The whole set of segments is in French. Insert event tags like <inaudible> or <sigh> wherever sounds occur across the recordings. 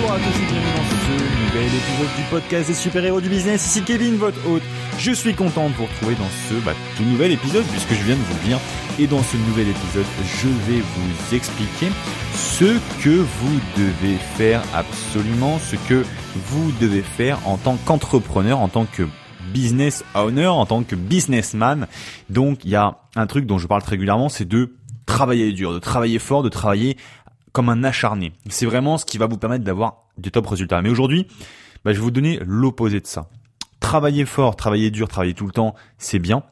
Bonjour à tous et bienvenue dans ce nouvel épisode du podcast des super-héros du business. Ici Kevin, votre hôte. Je suis content de vous retrouver dans ce bah, tout nouvel épisode puisque je viens de vous le dire. Et dans ce nouvel épisode, je vais vous expliquer ce que vous devez faire absolument, ce que vous devez faire en tant qu'entrepreneur, en tant que business owner, en tant que businessman. Donc il y a un truc dont je parle très régulièrement, c'est de travailler dur, de travailler fort, de travailler comme un acharné. C'est vraiment ce qui va vous permettre d'avoir de top résultats. Mais aujourd'hui, bah, je vais vous donner l'opposé de ça. Travailler fort, travailler dur, travailler tout le temps, c'est bien.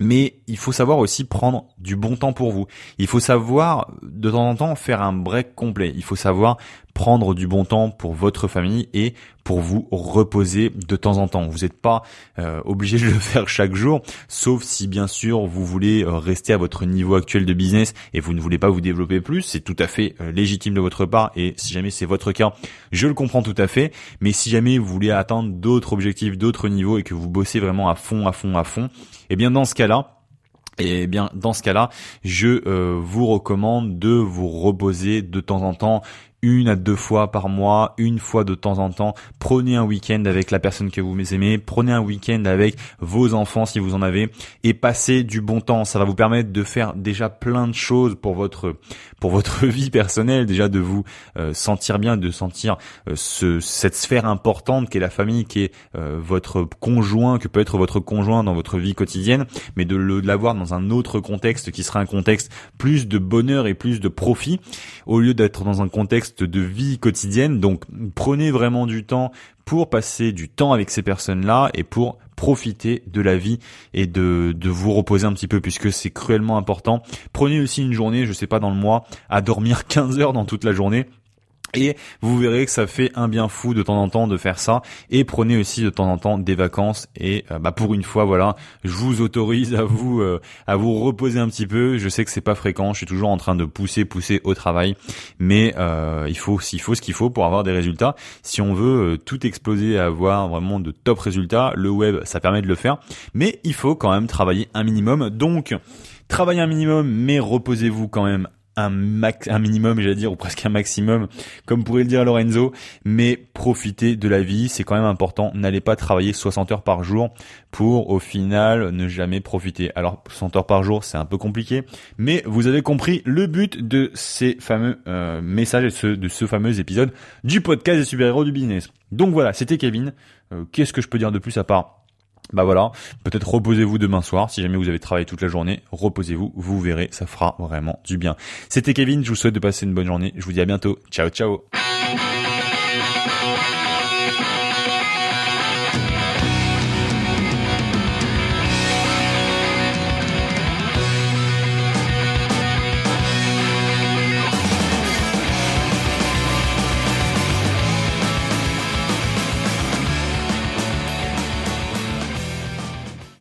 Mais il faut savoir aussi prendre du bon temps pour vous. Il faut savoir de temps en temps faire un break complet. Il faut savoir prendre du bon temps pour votre famille et pour vous reposer de temps en temps. Vous n'êtes pas euh, obligé de le <laughs> faire chaque jour, sauf si bien sûr vous voulez euh, rester à votre niveau actuel de business et vous ne voulez pas vous développer plus. C'est tout à fait euh, légitime de votre part et si jamais c'est votre cas, je le comprends tout à fait. Mais si jamais vous voulez atteindre d'autres objectifs, d'autres niveaux et que vous bossez vraiment à fond, à fond, à fond, eh bien dans ce cas-là, et eh bien, dans ce cas-là, je vous recommande de vous reposer de temps en temps une à deux fois par mois, une fois de temps en temps. Prenez un week-end avec la personne que vous aimez, prenez un week-end avec vos enfants si vous en avez et passez du bon temps. Ça va vous permettre de faire déjà plein de choses pour votre pour votre <laughs> vie personnelle, déjà de vous euh, sentir bien, de sentir euh, ce, cette sphère importante qu'est la famille, qui est euh, votre conjoint, que peut être votre conjoint dans votre vie quotidienne, mais de l'avoir dans un autre contexte qui sera un contexte plus de bonheur et plus de profit au lieu d'être dans un contexte de vie quotidienne. Donc prenez vraiment du temps pour passer du temps avec ces personnes-là et pour profiter de la vie et de, de vous reposer un petit peu puisque c'est cruellement important. Prenez aussi une journée, je sais pas dans le mois, à dormir <laughs> 15 heures dans toute la journée et vous verrez que ça fait un bien fou de temps en temps de faire ça. Et prenez aussi de temps en temps des vacances. Et euh, bah pour une fois, voilà, je vous autorise à vous euh, à vous reposer un petit peu. Je sais que c'est pas fréquent. Je suis toujours en train de pousser, pousser au travail, mais euh, il faut il faut ce qu'il faut pour avoir des résultats. Si on veut tout exploser et avoir vraiment de top résultats, le web ça permet de le faire. Mais il faut quand même travailler un minimum. Donc travaillez un minimum, mais reposez-vous quand même un max, un minimum, j'allais dire, ou presque un maximum, comme pourrait le dire Lorenzo, mais profitez de la vie, c'est quand même important. N'allez pas travailler 60 heures par jour pour, au final, ne jamais profiter. Alors, 60 heures par jour, c'est un peu compliqué, mais vous avez compris le but de ces fameux euh, messages et ce, de ce fameux épisode du podcast des super-héros du business. Donc voilà, c'était Kevin. Euh, qu'est-ce que je peux dire de plus à part bah voilà, peut-être reposez-vous demain soir, si jamais vous avez travaillé toute la journée, reposez-vous, vous verrez, ça fera vraiment du bien. C'était Kevin, je vous souhaite de passer une bonne journée, je vous dis à bientôt, ciao ciao